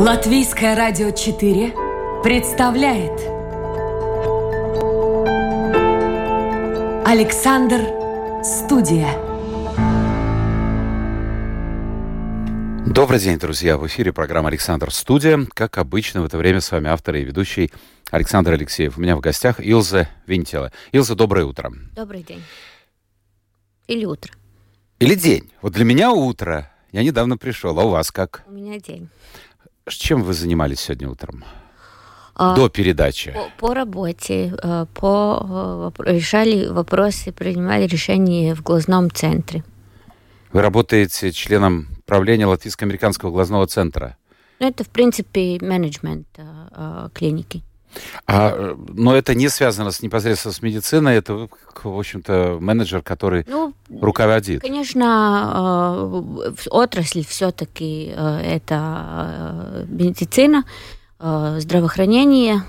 Латвийское радио 4 представляет Александр Студия. Добрый день, друзья! В эфире программа «Александр Студия». Как обычно, в это время с вами автор и ведущий Александр Алексеев. У меня в гостях Илза Винтела. Илза, доброе утро. Добрый день. Или утро. Или день. Вот для меня утро. Я недавно пришел. А у вас как? У меня день. Чем вы занимались сегодня утром? А, До передачи. По, по работе, э, по, э, решали вопросы, принимали решения в глазном центре. Вы работаете членом правления Латвийско-американского глазного центра. Ну, это, в принципе, менеджмент э, э, клиники. А, э, но это не связано с, непосредственно с медициной, это, в общем-то, менеджер, который Ну, руководит. конечно, э, отрасль все-таки это э, медицина, э, здравоохранение.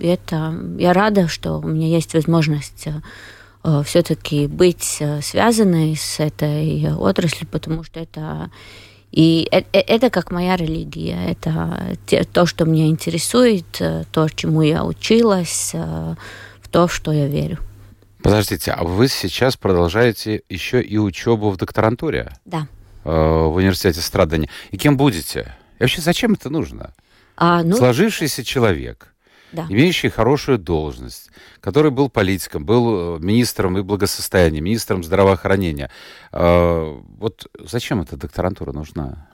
Это я рада, что у меня есть возможность все-таки быть связанной с этой отраслью, потому что это и э- э- это как моя религия, это то, что меня интересует, э, то, чему я училась, в то, в что я верю. Подождите, а вы сейчас продолжаете еще и учебу в докторантуре Да. в университете Страдания. И кем будете? И вообще, зачем это нужно? А, ну, Сложившийся человек, да. имеющий хорошую должность, который был политиком, был э, министром и благосостояния, министром здравоохранения. Э, Вот зачем эта докторантура нужна?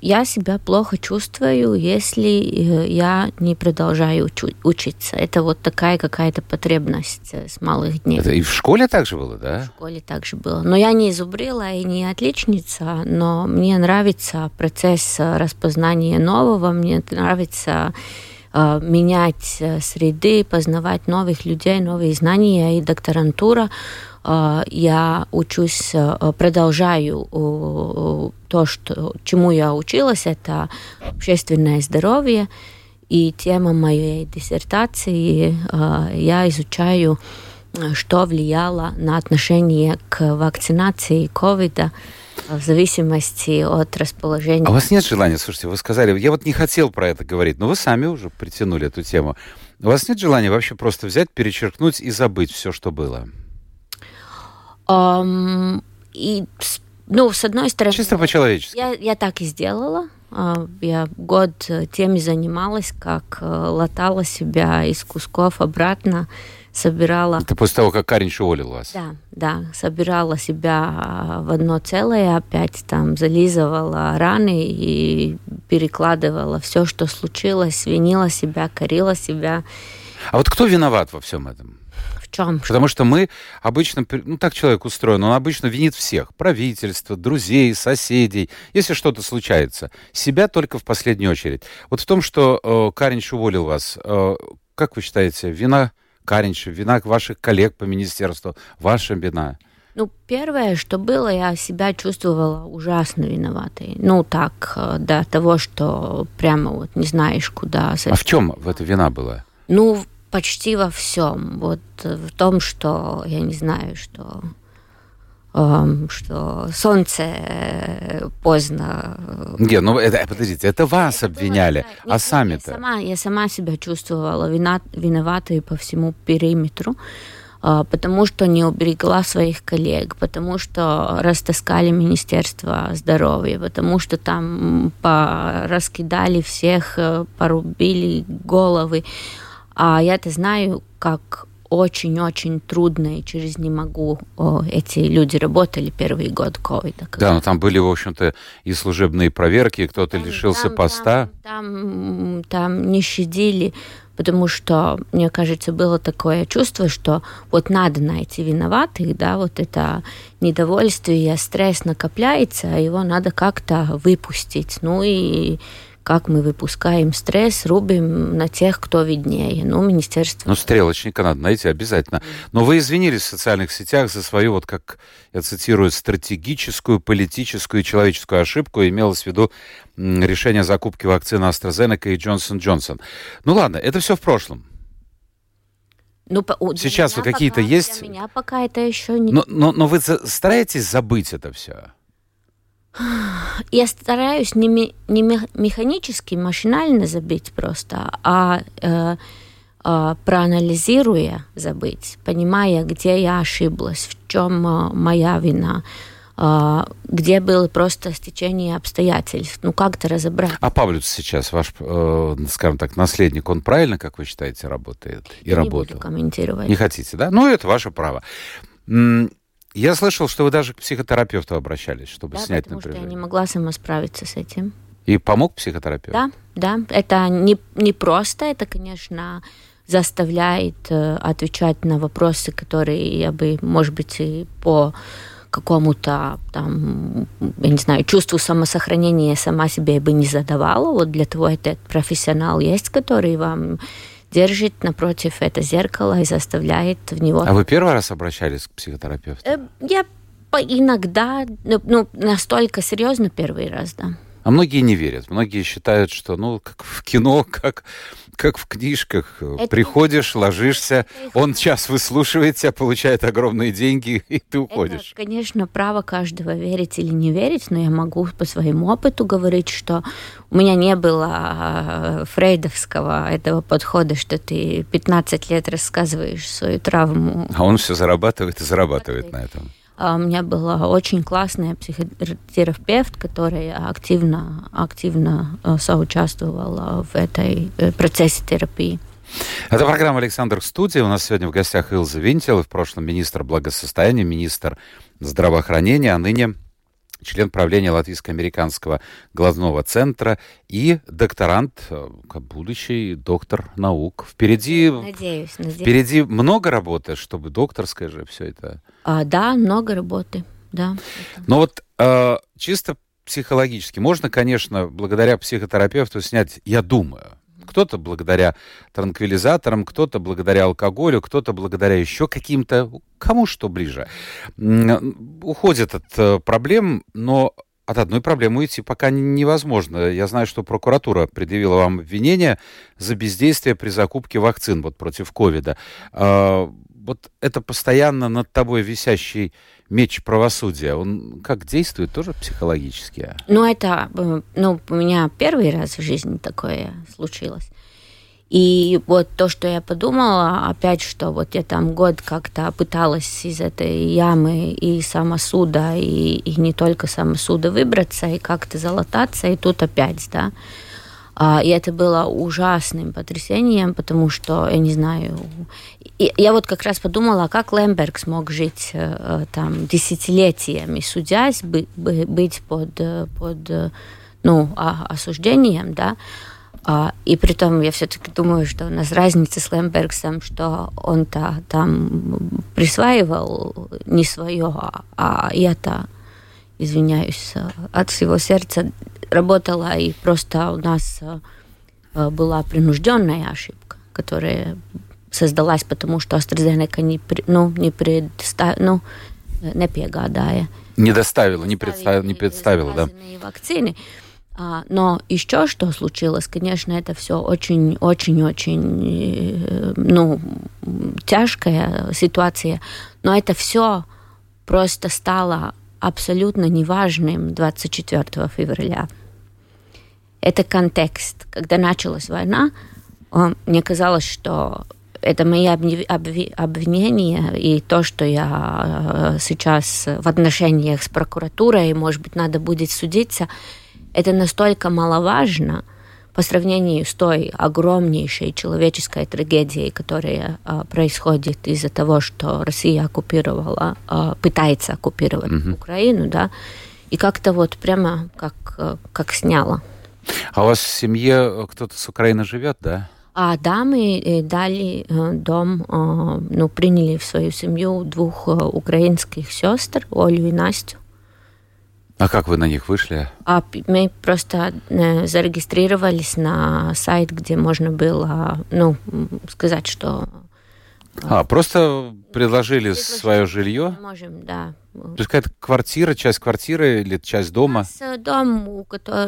Я себя плохо чувствую, если э, я не продолжаю учиться. Это вот такая какая-то потребность э, с малых дней. Это и в школе так же было, В да? школе также было. Но я не зубрила и не отличница, но мне нравится процесс распознания нового, мне нравится э, менять э, среды, познавать новых людей, новые знания и докторантура. Э, Я учусь, продолжаю то, что, чему я училась, это общественное здоровье. И тема моей диссертации я изучаю что влияло на отношение к вакцинации ковида в зависимости от расположения. А у вас нет желания, слушайте, вы сказали, я вот не хотел про это говорить, но вы сами уже притянули эту тему. У вас нет желания вообще просто взять, перечеркнуть и забыть все, что было? Ам, и, ну, с одной стороны, Чисто по-человечески. я, я так и сделала. А, Я год э, тем и занималась, как э, латала себя из кусков обратно, собирала Это после того, как Каринч уволил вас. Да, да, собирала себя а, в одно целое, опять там зализывала раны и перекладывала все, что случилось, винила себя, корила себя. А вот кто виноват во всем этом? В чем? Потому что мы обычно, ну так человек устроен, он обычно винит всех. Правительство, друзей, соседей, если что-то случается. Себя только в последнюю очередь. Вот в том, что э, Каринч уволил вас, э, как вы считаете, вина Каринча, вина ваших коллег по министерству, ваша вина? Ну, первое, что было, я себя чувствовала ужасно виноватой. Ну, так, э, до того, что прямо вот не знаешь, куда. А в чем в эта вина была? Ну, почти во всем. Вот э, в том, что, я не знаю, что что солнце э, поздно. э, Нет, ну это, подождите, это вас обвиняли, Нет, а сами-то? Я сама, я сама себя чувствовала вина, виноватой по всему периметру, а, потому что не уберегла своих коллег, потому что растаскали Министерство здоровья, потому что там раскидали всех, э, порубили головы. А я-то знаю, как очень-очень трудно и через не могу эти люди работали первый год ковида. Да, но там были, в общем-то, и служебные проверки, кто-то Там- лишился там- поста. Там, там, там не щадили, потому что, мне кажется, было такое чувство, что вот надо найти виноватых, да, вот это недовольствие, стресс накопляется, а его надо как-то выпустить. Ну и как мы выпускаем стресс, рубим на тех, кто виднее. Ну, министерство. Ну, стрелочника надо найти обязательно. Но вы извинились в социальных сетях за свою, вот как я цитирую, стратегическую, политическую и человеческую ошибку. Имелось в виду решение закупки вакцины AstraZeneca и Johnson Johnson. Ну ладно, это все в прошлом. Ну, Сейчас вы какие-то есть? Для меня пока это еще не... Но, но, но вы стараетесь забыть это все? Я стараюсь не, не механически, машинально забыть просто, а э, э, проанализируя забыть, понимая, где я ошиблась, в чем э, моя вина, э, где было просто стечение обстоятельств. Ну, как-то разобрать. А Павлюс сейчас, ваш, э, скажем так, наследник, он правильно, как вы считаете, работает и я работал? Не буду комментировать. Не хотите, да? Ну, это ваше право. Я слышал, что вы даже к психотерапевту обращались, чтобы да, снять потому напряжение. что я не могла сама справиться с этим. И помог психотерапевт? Да, да. Это не, не просто, это, конечно, заставляет э, отвечать на вопросы, которые я бы, может быть, и по какому-то там, я не знаю, чувству самосохранения сама себе бы не задавала. Вот для того этот профессионал есть, который вам держит напротив это зеркало и заставляет в него... А вы первый раз обращались к психотерапевту? Э, я иногда, ну, ну, настолько серьезно первый раз, да. А многие не верят. Многие считают, что, ну, как в кино, как как в книжках. Это... Приходишь, ложишься, он час выслушивает тебя, получает огромные деньги, и ты уходишь. Это, конечно, право каждого верить или не верить, но я могу по своему опыту говорить, что у меня не было а, фрейдовского этого подхода, что ты 15 лет рассказываешь свою травму. А он все зарабатывает и зарабатывает на этом. А у меня была очень классная психотерапевт, которая активно, активно э, соучаствовала в этой э, процессе терапии. Это программа «Александр в студии». У нас сегодня в гостях Илза Винтел, в прошлом министр благосостояния, министр здравоохранения, а ныне член правления Латвийско-американского главного центра и докторант, э, будущий доктор наук. Впереди, надеюсь, надеюсь. впереди много работы, чтобы докторское же все это. А, да, много работы, да. Но вот э, чисто психологически можно, конечно, благодаря психотерапевту снять, я думаю, кто-то благодаря транквилизаторам, кто-то благодаря алкоголю, кто-то благодаря еще каким-то, кому что ближе. Уходит от э, проблем, но от одной проблемы уйти пока невозможно. Я знаю, что прокуратура предъявила вам обвинение за бездействие при закупке вакцин вот против ковида. Вот это постоянно над тобой висящий меч правосудия, он как действует тоже психологически? Ну, это, э, ну, у меня первый раз в жизни такое случилось. И вот то, что я подумала, опять, что вот я там год как-то пыталась из этой ямы и самосуда, и, и не только самосуда выбраться, и как-то залататься, и тут опять, да. А, и это было ужасным потрясением, потому что, я не знаю, я вот как раз подумала, как Лемберг смог жить э, там десятилетиями, судясь, быть под, под ну, осуждением, да, а, и при том я все-таки думаю, что у нас разница с Лембергсом, что он-то там присваивал не свое, а, а я-то, извиняюсь, от всего сердца работала, и просто у нас э, была принужденная ошибка, которая создалась, потому что AstraZeneca не, ну, не, представ, ну, не piegādāja. Не доставила, не, представила, не представила, да. вакцины. А, но еще что случилось, конечно, это все очень-очень-очень, э, ну, тяжкая ситуация, но это все просто стало абсолютно неважным 24 февраля это контекст. Когда началась война, мне казалось, что это мои обвинения и то, что я э, сейчас в отношениях с прокуратурой, может быть, надо будет судиться, это настолько маловажно по сравнению с той огромнейшей человеческой трагедией, которая э, происходит из-за того, что Россия оккупировала, э, пытается оккупировать mm-hmm. Украину, да, и как-то вот прямо как, как сняла. А у вас в семье кто-то с Украины живет, да? А, да, мы э, дали э, дом, э, ну, приняли в свою семью двух украинских сестер, Олю и Настю. А как вы на них вышли? А мы просто зарегистрировались на сайт, где можно было, ну, сказать, что а, просто предложили, предложили свое жилье? Можем, да. То есть какая-то квартира, часть квартиры или часть дома? У нас э, дом,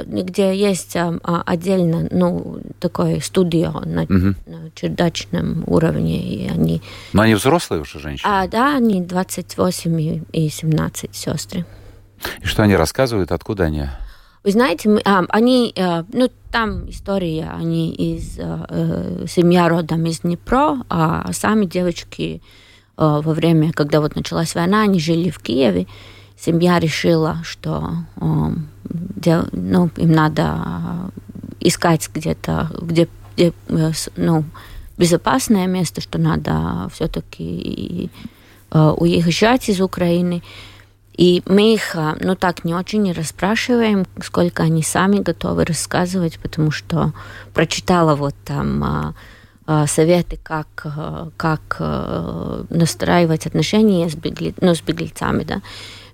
где есть а, отдельно, ну, такое студио на, угу. на чердачном уровне, и они... Но они взрослые уже женщины? А, да, они 28 и 17 сестры. И что они рассказывают, откуда они? Вы знаете, мы, а, они, а, ну, там история, они из а, семья родом из Днепро, а сами девочки а, во время, когда вот началась война, они жили в Киеве. Семья решила, что а, дел, ну, им надо искать где-то, где, где ну, безопасное место, что надо все-таки а, уезжать из Украины. И мы их, а, ну так, не очень расспрашиваем, сколько они сами готовы рассказывать, потому что прочитала вот там а, а, советы, как, как настраивать отношения с, бегли, ну, с беглецами, да,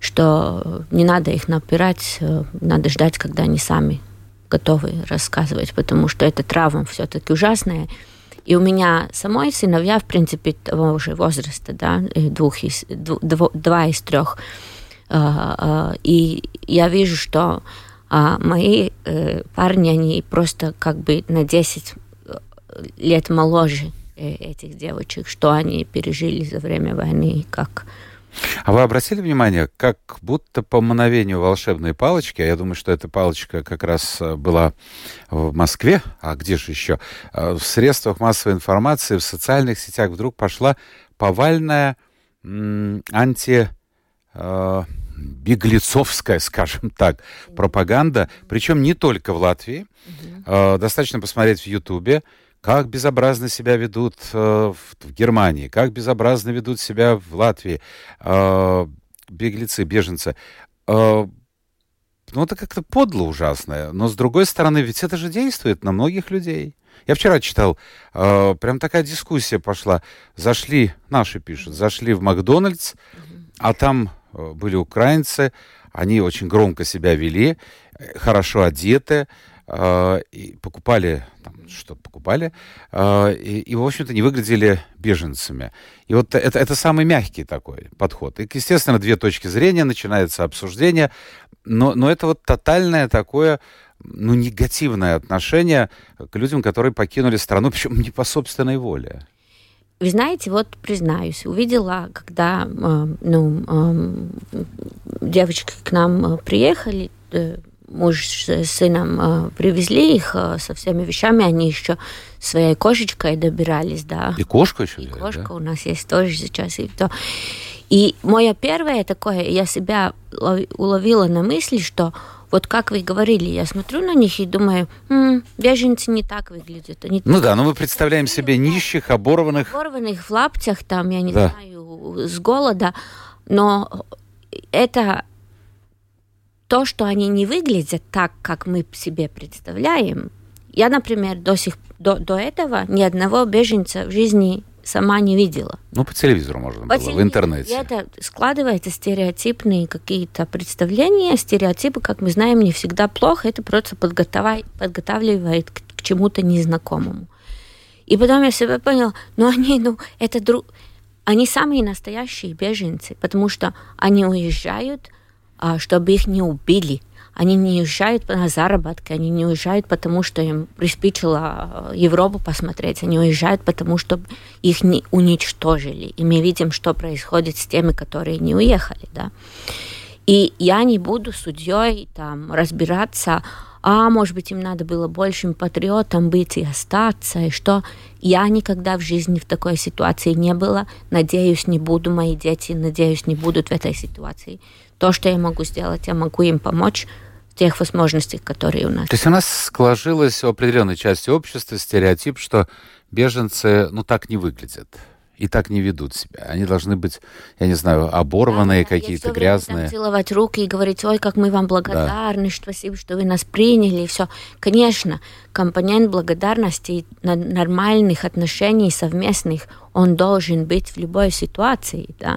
что не надо их напирать, надо ждать, когда они сами готовы рассказывать, потому что это травма все-таки ужасная. И у меня самой сыновья, в принципе, того же возраста, да, двух из, дв, два из трех. И я вижу, что а, мои э, парни, они просто как бы на 10 э, лет моложе э, этих девочек, что они пережили за время войны, как. А вы обратили внимание, как будто по мановению волшебной палочки, а я думаю, что эта палочка как раз была в Москве, а где же еще, в средствах массовой информации, в социальных сетях вдруг пошла повальная анти беглецовская, скажем так, пропаганда, причем не только в Латвии. Угу. Достаточно посмотреть в Ютубе, как безобразно себя ведут э, в Германии, как безобразно ведут себя в Латвии э, беглецы, беженцы. Э, ну, это как-то подло ужасное. Но, с другой стороны, ведь это же действует на многих людей. Я вчера читал, э, прям такая дискуссия пошла. Зашли, наши пишут, зашли в Макдональдс, а там были украинцы, они очень громко себя вели, э, хорошо одеты, э, и покупали что-то покупали, и, и, в общем-то, не выглядели беженцами. И вот это, это самый мягкий такой подход. И, естественно, две точки зрения, начинается обсуждение, но, но это вот тотальное такое ну, негативное отношение к людям, которые покинули страну, причем не по собственной воле. Вы знаете, вот признаюсь, увидела, когда э, ну, э, девочки к нам э, приехали, муж с сыном привезли их со всеми вещами, они еще своей кошечкой добирались, да. И кошка еще? И кошка да? у нас есть тоже сейчас. И, то. и мое первое такое, я себя уловила на мысли, что вот как вы говорили, я смотрю на них и думаю, м-м, беженцы не так выглядят. Они ну да, но мы представляем себе нищих, оборванных. Оборванных в лаптях, там, я не да. знаю, с голода. Но это то, что они не выглядят так, как мы себе представляем. Я, например, до сих до, до этого ни одного беженца в жизни сама не видела. Ну, по телевизору можно по было, телевизору. в интернете. Это складывается стереотипные какие-то представления, стереотипы, как мы знаем, не всегда плохо, это просто подготавливает к, к чему-то незнакомому. И потом я себе поняла, ну они, ну, это друг... Они самые настоящие беженцы, потому что они уезжают, а, чтобы их не убили – они не уезжают на заработки, они не уезжают, потому что им приспичило э, Европу посмотреть, они уезжают, потому что их не уничтожили. И мы видим, что происходит с теми, которые не уехали. Да? И я не буду судьей там разбираться, а может быть им надо было большим патриотом быть и остаться, и что я никогда в жизни в такой ситуации не была, надеюсь, не буду, мои дети, надеюсь, не будут в этой ситуации. То, что я могу сделать, я могу им помочь тех возможностях, которые у нас. То есть у нас сложилось в определенной части общества стереотип, что беженцы, ну, так не выглядят и так не ведут себя. Они должны быть, я не знаю, оборванные, да, какие-то грязные. Там, целовать руки и говорить, ой, как мы вам благодарны, да. спасибо, что вы нас приняли, и все. Конечно, компонент благодарности нормальных отношений совместных, он должен быть в любой ситуации, да.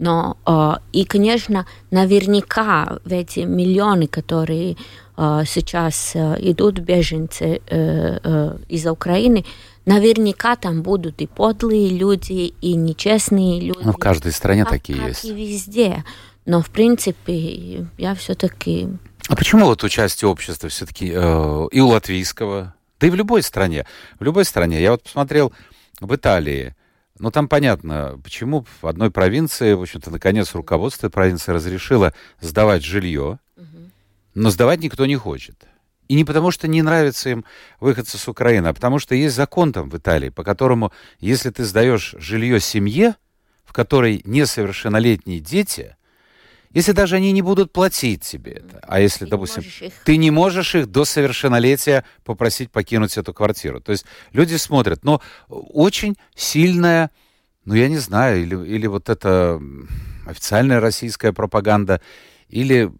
Но э, и, конечно, наверняка в эти миллионы, которые э, сейчас э, идут беженцы э, э, из Украины, наверняка там будут и подлые люди, и нечестные люди. Ну, в каждой стране как, такие как есть. и везде. Но, в принципе, я все-таки... А почему вот участие общества все-таки э, и у латвийского, да и в любой стране, в любой стране, я вот посмотрел в Италии, Но там понятно, почему в одной провинции, в общем-то, наконец руководство провинции разрешило сдавать жилье, но сдавать никто не хочет. И не потому, что не нравится им выходцы с Украины, а потому что есть закон там в Италии, по которому, если ты сдаешь жилье семье, в которой несовершеннолетние дети, если даже они не будут платить тебе это, а если, ты допустим, не ты не можешь их до совершеннолетия попросить покинуть эту квартиру. То есть люди смотрят, но очень сильная, ну я не знаю, или, или вот эта официальная российская пропаганда, или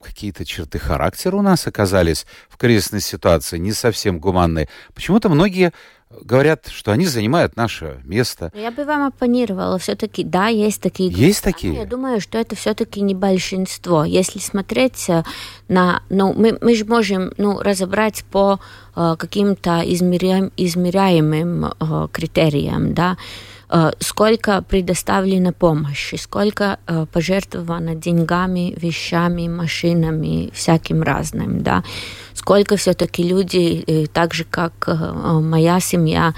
какие-то черты характера у нас оказались в кризисной ситуации не совсем гуманные. Почему-то многие говорят, что они занимают наше место. Я бы вам оппонировала. Все-таки, да, есть такие. Есть такие? Я думаю, что это все-таки не большинство. Если смотреть э, на... Ну, мы, мы же можем ну, разобрать по э, каким-то измеряем, измеряемым э, критериям, да, сколько предоставлено помощи, сколько э, пожертвовано деньгами, вещами, машинами, всяким разным, да, сколько все-таки люди, э, так же как моя семья,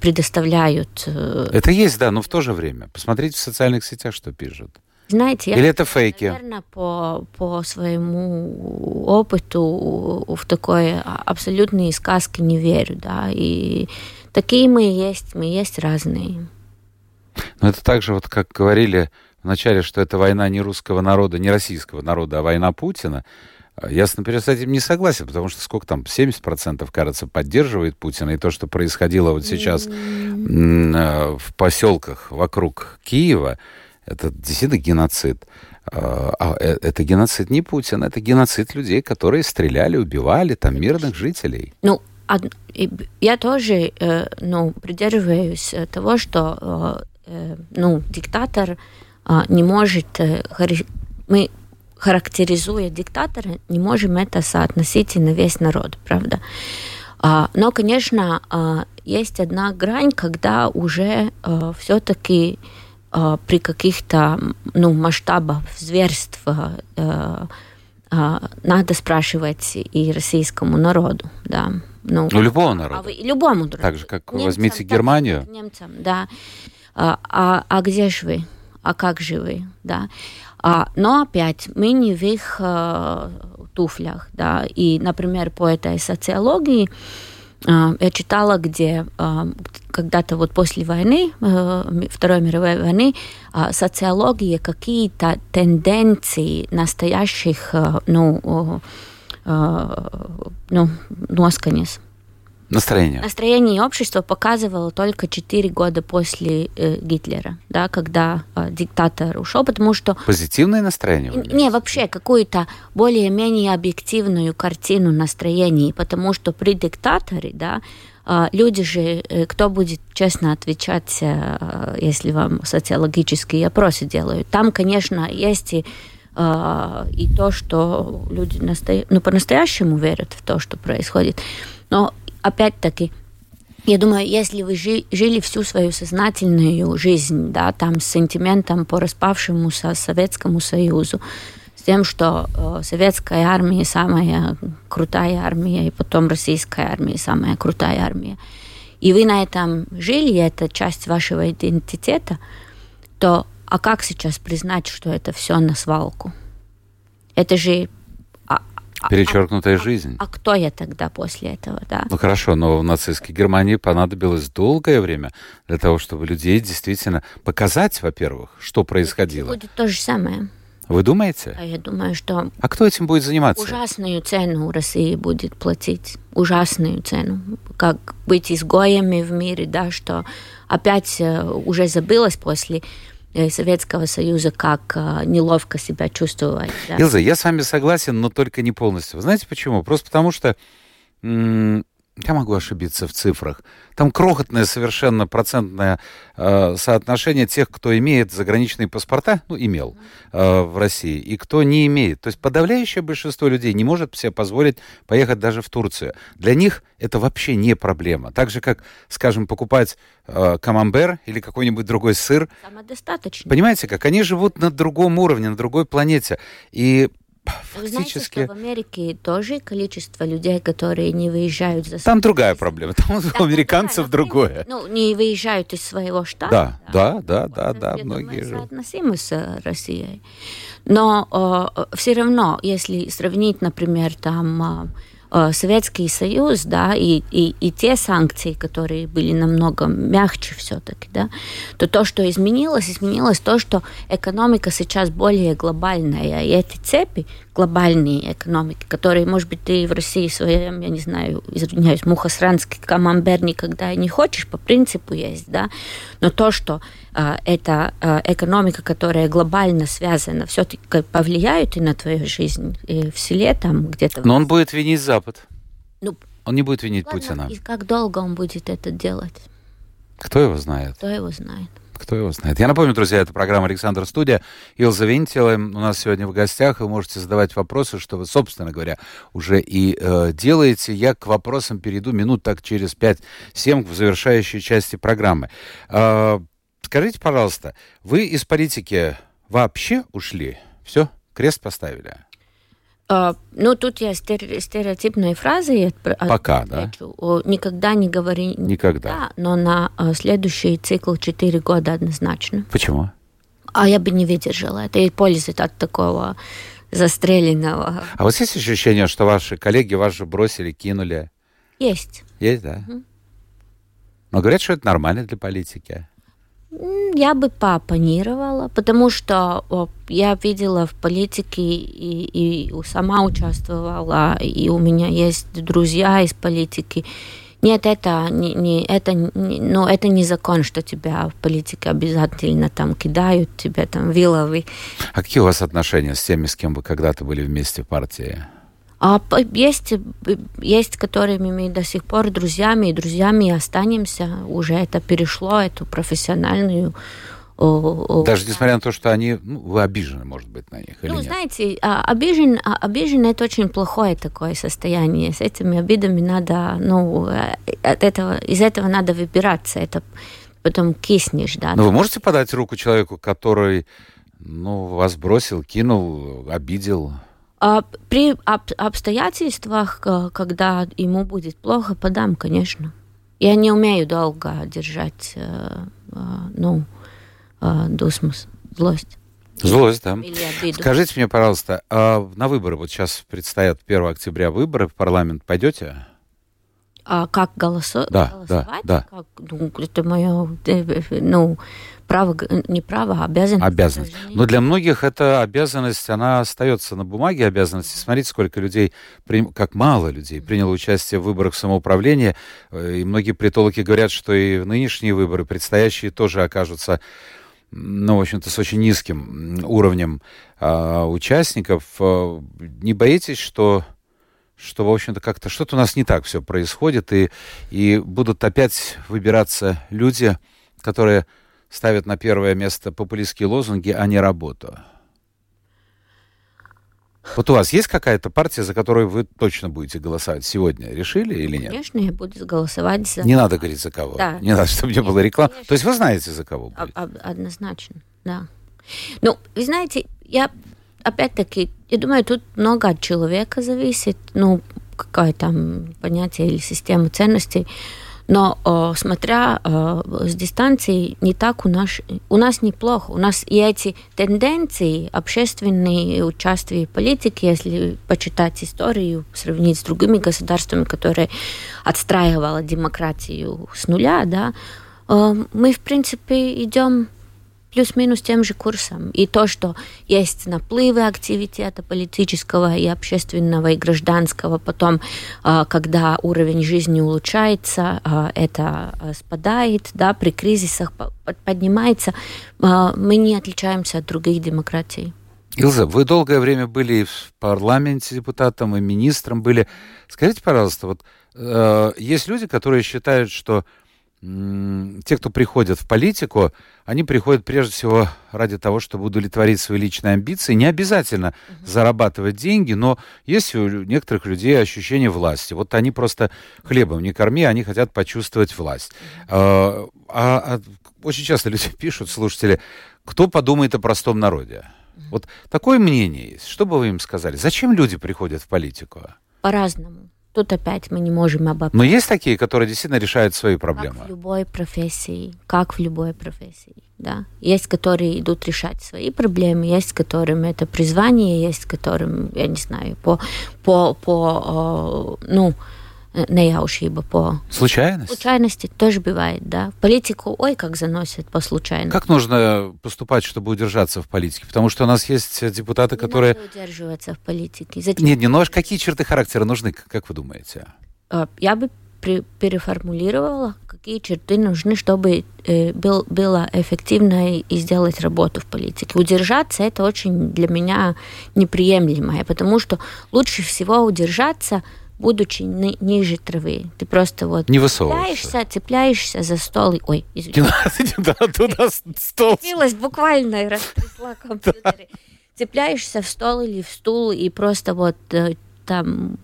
предоставляют. Это есть, да, но в то же время. Посмотрите в социальных сетях, что пишут. Знаете, Или я, это фейки? Наверное, по, по своему опыту в такой абсолютные сказки не верю, да, и Такие мы есть, мы есть разные. Но это так же, вот как говорили вначале, что это война не русского народа, не российского народа, а война Путина. Я, например, с этим не согласен, потому что сколько там, 70%, кажется, поддерживает Путина. И то, что происходило вот сейчас mm. в поселках вокруг Киева, это действительно геноцид. А, а э, это геноцид не Путина, это геноцид людей, которые стреляли, убивали там мирных жителей. Ну, я тоже э, ну, придерживаюсь того, что э, ну, диктатор не может... Мы, характеризуя диктатора, не можем это соотносить и на весь народ, правда? Но, конечно, есть одна грань, когда уже все-таки при каких-то ну, масштабах зверств надо спрашивать и российскому народу, да. Ну, У любого народа. А вы, любому народу. Так же, как немцам, возьмите Германию. Так, немцам, да. А, а, а где же вы? А как же вы? Да. А, но опять, мы не в их а, туфлях, да. И, например, по этой социологии а, я читала, где а, когда-то вот после войны, Второй мировой войны, социология какие-то тенденции настоящих, ну, ну, носканис. Настроение. Настроение общества показывало только 4 года после э, Гитлера, да, когда э, диктатор ушел, потому что... Позитивное настроение? Не, вообще какую-то более-менее объективную картину настроений, потому что при диктаторе, да, э, люди же, э, кто будет честно отвечать, э, если вам социологические опросы делают, там, конечно, есть и и то, что люди насто... ну, по-настоящему верят в то, что происходит. Но опять-таки, я думаю, если вы жили всю свою сознательную жизнь, да, там с сентиментом по распавшемуся Советскому Союзу, с тем, что э, советская армия самая крутая армия, и потом российская армия самая крутая армия, и вы на этом жили, это часть вашего идентитета, то а как сейчас признать, что это все на свалку? Это же Перечеркнутая а, жизнь. А, а кто я тогда после этого, да? Ну хорошо, но в нацистской Германии понадобилось долгое время для того, чтобы людей действительно показать, во-первых, что происходило. Это будет то же самое. Вы думаете? А я думаю, что... А кто этим будет заниматься? Ужасную цену России будет платить. Ужасную цену. Как быть изгоями в мире, да, что опять э, уже забылось после Советского Союза, как э, неловко себя чувствовать. Да? Илза, я с вами согласен, но только не полностью. Вы знаете почему? Просто потому что я могу ошибиться в цифрах. Там крохотное совершенно процентное э, соотношение тех, кто имеет заграничные паспорта, ну, имел э, в России, и кто не имеет. То есть подавляющее большинство людей не может себе позволить поехать даже в Турцию. Для них это вообще не проблема. Так же, как, скажем, покупать э, камамбер или какой-нибудь другой сыр. Самодостаточно. Понимаете, как они живут на другом уровне, на другой планете. И Вы знаете, что в Америке тоже количество людей, которые не выезжают за Там другая проблема. Там да, у американцев другое. Ну, не выезжают из своего штата. Да, да, да, да, да, да многие же. соотносимы с Россией. Но э, все равно, если сравнить, например, там Э, Советский Союз, да, и, и, и те санкции, которые были намного мягче все-таки, да, то то, что изменилось, изменилось то, что экономика сейчас более глобальная, и эти цепи, глобальные экономики, которые, может быть, ты в России своем, я не знаю, извиняюсь, мухосранский камамбер никогда не хочешь, по принципу есть, да, но то, что э, это э, экономика, которая глобально связана, все-таки повлияет и на твою жизнь и в селе там где-то. Но он будет винить Запад. Ну, он не будет винить ладно, Путина. И как долго он будет это делать? Кто его знает? Кто его знает? Кто его знает. Я напомню, друзья, это программа «Александр Студия». Илза Винтила у нас сегодня в гостях. Вы можете задавать вопросы, что вы, собственно говоря, уже и э, делаете. Я к вопросам перейду минут так через 5-7 в завершающей части программы. Э, скажите, пожалуйста, вы из политики вообще ушли? Все? Крест поставили? Uh, ну, тут я стереотипные фразы Пока, отвечу. да? Никогда не говори никогда, да, но на uh, следующий цикл 4 года однозначно. Почему? А я бы не выдержала. Это и пользы от такого застреленного. А вот есть ощущение, что ваши коллеги вас же бросили, кинули? Есть. Есть, да? Угу. Но говорят, что это нормально для политики. Я бы поопонировала, потому что я видела в политике и, и сама участвовала, и у меня есть друзья из политики. Нет, это не, не это не, ну, это не закон, что тебя в политике обязательно там кидают, тебе там виловый. А какие у вас отношения с теми, с кем вы когда-то были вместе в партии? А есть, есть, которыми мы до сих пор друзьями, и друзьями останемся. Уже это перешло, эту профессиональную даже несмотря на то, что они, ну, вы обижены, может быть, на них. Или ну, нет? знаете, а, обижен, а, обижен это очень плохое такое состояние. С этими обидами надо, ну, э, от этого, из этого надо выбираться. Это потом киснешь, да. Но вы можете подать руку человеку, который, ну, вас бросил, кинул, обидел? А при об, обстоятельствах, когда ему будет плохо, подам, конечно. Я не умею долго держать, э, э, ну, э, дусмус, злость. Злость, да. Скажите мне, пожалуйста, а на выборы, вот сейчас предстоят 1 октября выборы в парламент, пойдете? А как голосо... да, голосовать? Да, да. Как, ну, это мое, ну, право, не право, а обязанность. Обязанность. Но для многих эта обязанность, она остается на бумаге обязанности. Смотрите, сколько людей, как мало людей приняло участие в выборах самоуправления. Э, и многие политологи говорят, что и в нынешние выборы, предстоящие, тоже окажутся ну, в общем-то, с очень низким уровнем а, участников. Э, не боитесь, что, что в общем-то, как-то что-то у нас не так все происходит, и, и будут опять выбираться люди, которые ставят на первое место популистские лозунги, а не работу. Вот у вас есть какая-то партия, за которую вы точно будете голосовать сегодня? Решили или нет? Конечно, я буду голосовать за... Не надо говорить за кого. Да. Не надо, чтобы не было рекламы. То есть вы знаете, за кого будет? Однозначно, да. Ну, вы знаете, я опять-таки, я думаю, тут много от человека зависит, ну, какое там понятие или система ценностей. Но э, смотря э, с дистанции, не так у нас, у нас неплохо. У нас и эти тенденции, общественные участия в политике, если почитать историю, сравнить с другими государствами, которые отстраивали демократию с нуля, да, э, мы, в принципе, идем плюс-минус тем же курсом. И то, что есть наплывы активитета политического и общественного, и гражданского, потом, а, когда уровень жизни улучшается, а, это а, спадает, да, при кризисах поднимается, мы не отличаемся от других демократий. Илза, вы долгое время были в парламенте депутатом и министром были. Скажите, пожалуйста, вот э, есть люди, которые считают, что те, кто приходят в политику, они приходят прежде всего ради того, чтобы удовлетворить свои личные амбиции. Не обязательно uh-huh. зарабатывать деньги, но есть у некоторых людей ощущение власти. Вот они просто хлебом не корми, они хотят почувствовать власть. Uh-huh. А, а очень часто люди пишут, слушатели, кто подумает о простом народе? Вот такое мнение есть. Что бы вы им сказали? Зачем люди приходят в политику? По-разному. Тут опять мы не можем обобщать. Но есть такие, которые действительно решают свои проблемы. Как в любой профессии. Как в любой профессии. Да. Есть, которые идут решать свои проблемы, есть, которым это призвание, есть, которым, я не знаю, по, по, по ну, неjausība по случайности. случайности тоже бывает, да. Политику, ой, как заносят по случайности. Как нужно поступать, чтобы удержаться в политике? Потому что у нас есть депутаты, не которые... Надо удерживаться в политике. Зачем? Нет, не, ну какие черты характера нужны, как вы думаете? А, я бы переформулировала, какие черты нужны, чтобы э, был, было эффективно и сделать работу в политике. Удержаться это очень для меня неприемлемо, потому что лучше всего удержаться будучи ни, ниже травы. Ты просто вот не цепляешься, цепляешься за стол. И... Ой, извините. Да, туда стол. Цепилась буквально и растрясла компьютеры. Цепляешься в стол или в стул и просто вот э, там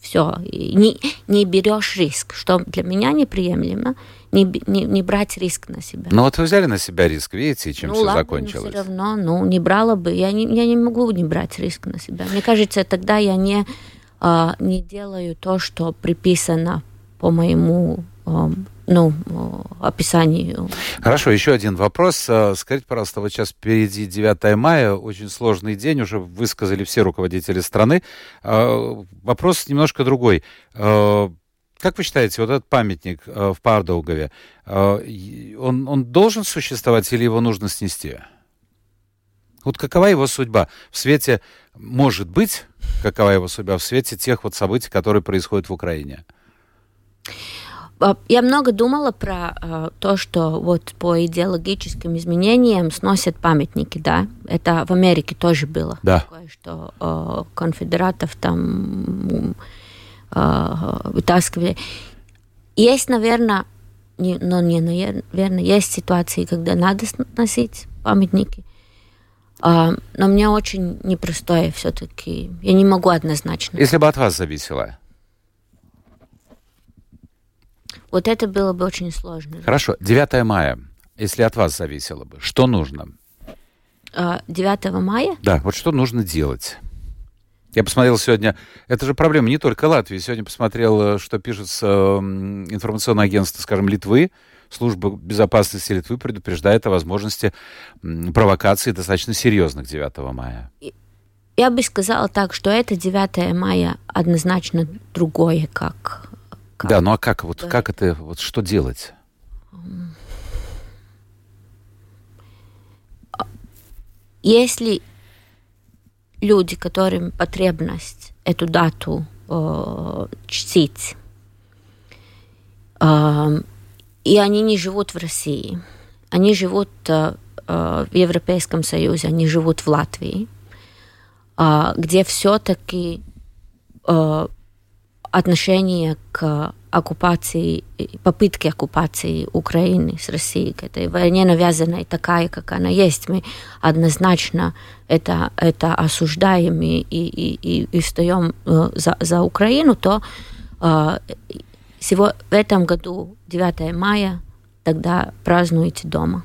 все. Не, не берешь риск, что для меня неприемлемо, не, не, не брать риск на себя. Ну вот вы взяли на себя риск, видите, чем ну, все ладно, закончилось. все равно, ну не брала бы, я не, я не могу не брать риск на себя. Мне кажется, тогда я не а, не делаю то, что приписано по моему а, ну, описанию. Хорошо, еще один вопрос. А, скажите, пожалуйста, вот сейчас впереди 9 мая, очень сложный день, уже высказали все руководители страны. Вопрос немножко другой. Как вы считаете, вот этот памятник в Пардаугове, он, он должен существовать или его нужно снести? Вот какова его судьба в свете, может быть, какова его судьба в свете тех вот событий, которые происходят в Украине? А, я много думала про э, то, что вот по идеологическим изменениям сносят памятники, да. Это в Америке тоже было. Да. Такое, что э, конфедератов там э, вытаскивали. Есть, наверное, не, но не наверное, есть ситуации, когда надо сносить памятники. А, но мне очень непростое все-таки. Я не могу однозначно. Если бы от вас зависело? Вот это было бы очень сложно. Хорошо. 9 мая. Если от вас зависело бы, что нужно? 9 а, мая? Да, вот что нужно делать? Я посмотрел сегодня, это же проблема не только Латвии. Сегодня посмотрел, что пишет информационное агентство, скажем, Литвы. Служба безопасности Литвы предупреждает о возможности провокации достаточно серьезных 9 мая. Я бы сказала так, что это 9 мая однозначно другое, как... как да, ну а как, вот, как это, вот что делать? Если люди, которым потребность эту дату э, чтить, э, и они не живут в России. Они живут э, э, в Европейском Союзе, они живут в Латвии, э, где все-таки отношение к оккупации, попытке оккупации Украины с Россией, к этой войне навязанной такая, как она есть. Мы однозначно это, это осуждаем и, и, и, и встаем за, за Украину, то всего в этом году 9 мая, тогда празднуете дома.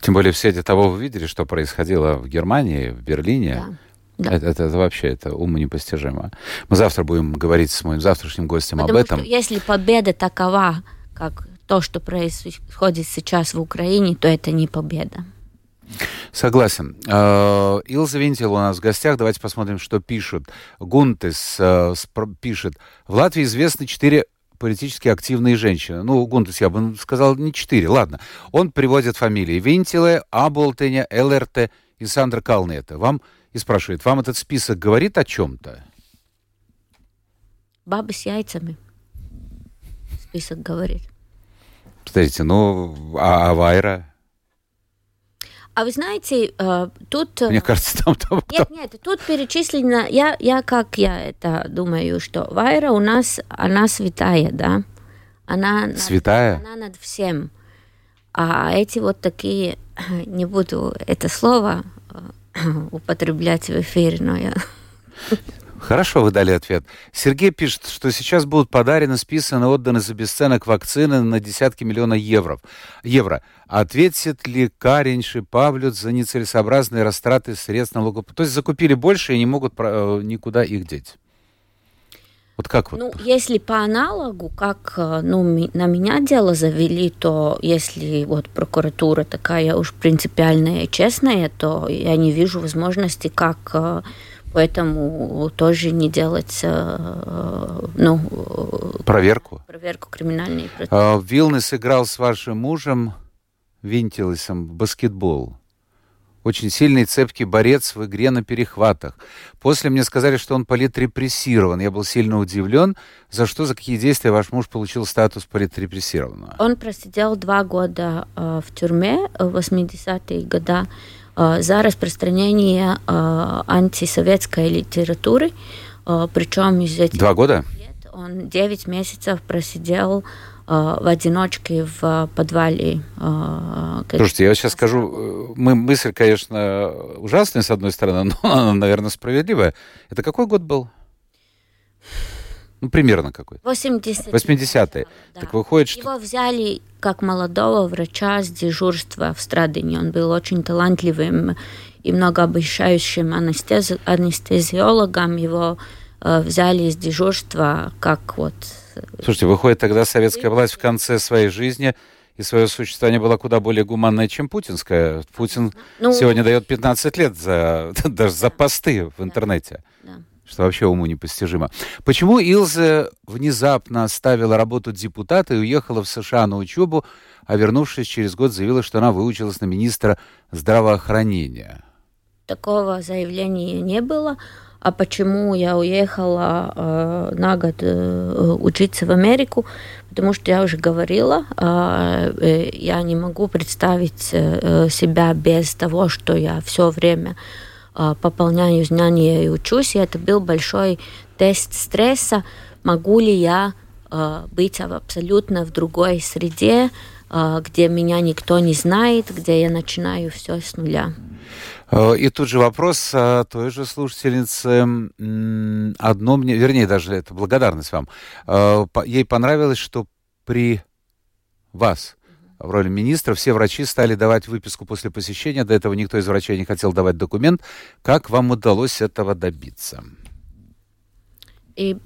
Тем более все свете того вы видели, что происходило в Германии, в Берлине. Да. Да. Это, это, это вообще это уму непостижимо. Мы завтра будем говорить с моим завтрашним гостем Потому об этом. Что если победа такова, как то, что происходит сейчас в Украине, то это не победа. Согласен. Э, Илза Винтил у нас в гостях. Давайте посмотрим, что пишут. Гунтес э, пишет. В Латвии известны четыре политически активные женщины. Ну, Гунтес, я бы сказал, не четыре, ладно. Он приводит фамилии Винтиле, Аболтеня, ЛРТ и Сандра Калнета. Вам и спрашивает, вам этот список говорит о чем-то? Бабы с яйцами. Список говорит. Подождите, ну, а, а Вайра? А вы знаете, э, тут... Мне кажется, там... там нет, нет, тут перечислено... Я, я как я это думаю, что Вайра у нас, она святая, да? Она святая? Над, она над всем. А эти вот такие... Не буду это слово э, употреблять в эфире, но я... Хорошо, вы дали ответ. Сергей пишет, что сейчас будут подарены, списаны, отданы за бесценок вакцины на десятки миллионов евро. евро. Ответит ли Каринш и за нецелесообразные растраты средств налогов? То есть закупили больше и не могут э, никуда их деть? Вот как вот? Ну, если по аналогу, как э, ну, на меня дело завели, то если вот прокуратура такая уж принципиальная и честная, то я не вижу возможности, как э, поэтому тоже не делать э, ну, проверку. Проверку криминальной. А, Вилнес играл с вашим мужем Винтилесом в баскетбол. Очень сильный цепкий борец в игре на перехватах. После мне сказали, что он политрепрессирован. Я был сильно удивлен. За что, за какие действия ваш муж получил статус политрепрессированного? Он просидел два года э, в тюрьме в 80-е годы за распространение антисоветской литературы. Причем из этих два года? лет он 9 месяцев просидел в одиночке в подвале. Слушайте, я сейчас скажу, мы, мысль, конечно, ужасная, с одной стороны, но она, наверное, справедливая. Это какой год был? Ну, примерно какой? 80 80-е. Да. Так выходит, что... Его взяли как молодого врача с дежурства в Страдине. Он был очень талантливым и многообещающим анестези... анестезиологом. Его э, взяли из дежурства как вот Слушайте, выходит, тогда советская власть в конце своей жизни и свое существование была куда более гуманное, чем путинская. Путин ну, сегодня дает 15 лет за, даже за посты в интернете. Да. Что вообще уму непостижимо. Почему Илзе внезапно оставила работу депутата и уехала в США на учебу, а вернувшись через год заявила, что она выучилась на министра здравоохранения? Такого заявления не было. А почему я уехала э, на год э, учиться в Америку? Потому что я уже говорила, э, э, я не могу представить э, себя без того, что я все время э, пополняю знания и учусь. И это был большой тест стресса. Могу ли я э, быть абсолютно в другой среде, э, где меня никто не знает, где я начинаю все с нуля? И тут же вопрос той же слушательницы. Одно мне, вернее, даже это благодарность вам. Ей понравилось, что при вас в роли министра все врачи стали давать выписку после посещения. До этого никто из врачей не хотел давать документ. Как вам удалось этого добиться? И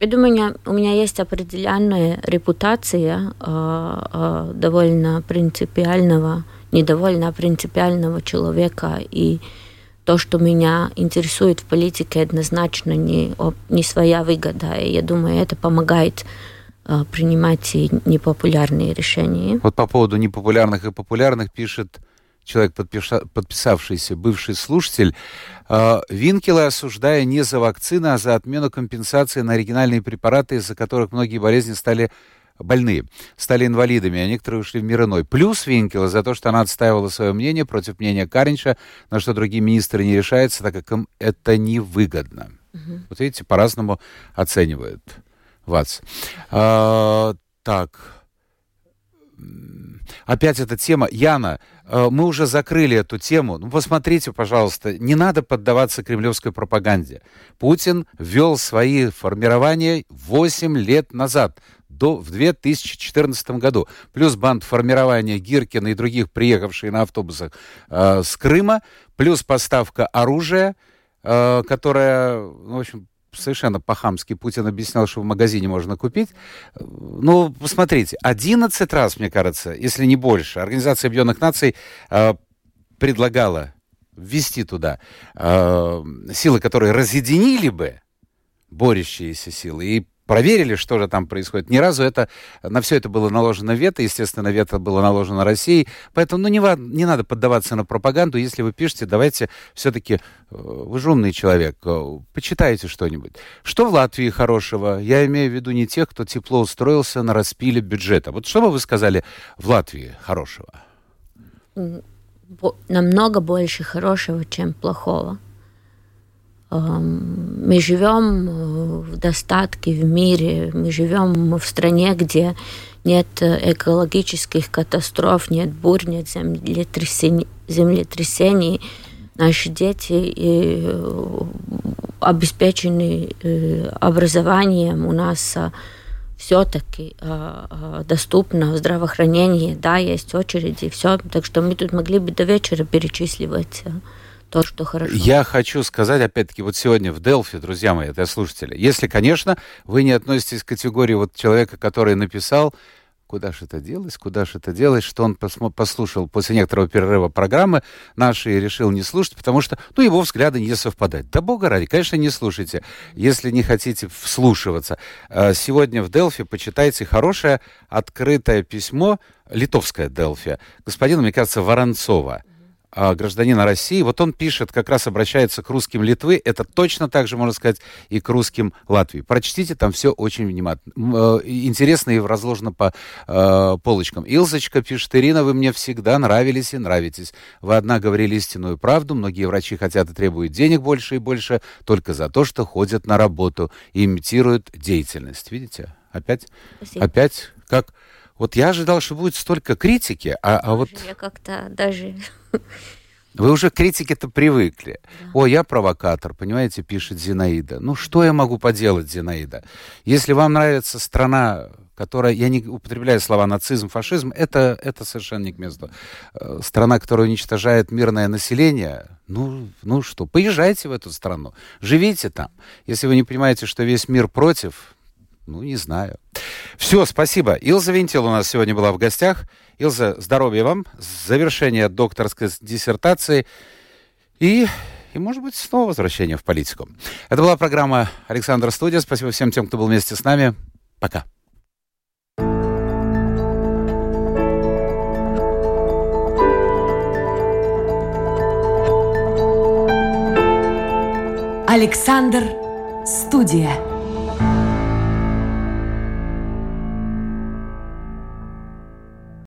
я думаю, у меня есть определенная репутация э, э, довольно принципиального недовольна принципиального человека, и то, что меня интересует в политике, однозначно не, не своя выгода. И я думаю, это помогает принимать и непопулярные решения. Вот по поводу непопулярных и популярных пишет человек, подписавшийся, бывший слушатель, э, Винкелы осуждая не за вакцины, а за отмену компенсации на оригинальные препараты, из-за которых многие болезни стали больные, стали инвалидами, а некоторые ушли в мир иной. Плюс Винкела за то, что она отстаивала свое мнение против мнения Каринча, на что другие министры не решаются, так как им это невыгодно. Угу. Вот видите, по-разному оценивают вас. А, так. Опять эта тема. Яна, э, мы уже закрыли эту тему. Ну, посмотрите, пожалуйста, не надо поддаваться кремлевской пропаганде. Путин ввел свои формирования 8 лет назад до, в 2014 году. Плюс банд формирования Гиркина и других, приехавшие на автобусах э, с Крыма, плюс поставка оружия, э, которая, ну, в общем, совершенно по-хамски Путин объяснял, что в магазине можно купить. Ну, посмотрите, 11 раз, мне кажется, если не больше, Организация Объединенных Наций э, предлагала ввести туда э, силы, которые разъединили бы борющиеся силы и проверили, что же там происходит. Ни разу это, на все это было наложено вето, естественно, вето было наложено Россией, поэтому ну, не, не надо поддаваться на пропаганду, если вы пишете, давайте все-таки, э, вы же умный человек, э, почитайте что-нибудь. Что в Латвии хорошего? Я имею в виду не тех, кто тепло устроился на распиле бюджета. Вот что бы вы сказали в Латвии хорошего? Намного больше хорошего, чем плохого. Мы живем э, в достатке в мире, мы живем в стране, где нет экологических катастроф, нет бурь, нет землетрясений, землетрясений. Наши дети э, обеспечены э, образованием, у нас э, все-таки э, доступно здравоохранение, да, есть очереди, все, так что мы тут могли бы до вечера перечисливать то, что хорошо. Я хочу сказать, опять-таки, вот сегодня в Делфи, друзья мои, это слушатели, если, конечно, вы не относитесь к категории вот человека, который написал куда же это делось, куда же это делось, что он послушал после некоторого перерыва программы наши и решил не слушать, потому что, ну, его взгляды не совпадают. Да бога ради, конечно, не слушайте, если не хотите вслушиваться. А, сегодня в Делфи почитайте хорошее открытое письмо, литовское Делфи, господина, мне кажется, Воронцова гражданина России. Вот он пишет, как раз обращается к русским Литвы. Это точно так же, можно сказать, и к русским Латвии. Прочтите, там все очень внимательно. Э, интересно и разложено по э, полочкам. Илзочка пишет, Ирина, вы мне всегда нравились и нравитесь. Вы одна говорили истинную правду. Многие врачи хотят и требуют денег больше и больше только за то, что ходят на работу и имитируют деятельность. Видите? Опять? Спасибо. Опять? Как? Вот я ожидал, что будет столько критики, а, а вот... Я как-то даже... Вы уже к критике-то привыкли. Да. О, я провокатор, понимаете, пишет Зинаида. Ну, что я могу поделать, Зинаида? Если вам нравится страна, которая, я не употребляю слова нацизм, фашизм, это, это совершенно не к месту. Э, страна, которая уничтожает мирное население, ну, ну что, поезжайте в эту страну, живите там. Если вы не понимаете, что весь мир против, ну, не знаю. Все, спасибо. Илза Винтил у нас сегодня была в гостях. Илза, здоровья вам, завершение докторской диссертации и, и, может быть, снова возвращение в политику. Это была программа «Александр Студия». Спасибо всем тем, кто был вместе с нами. Пока. Александр Студия.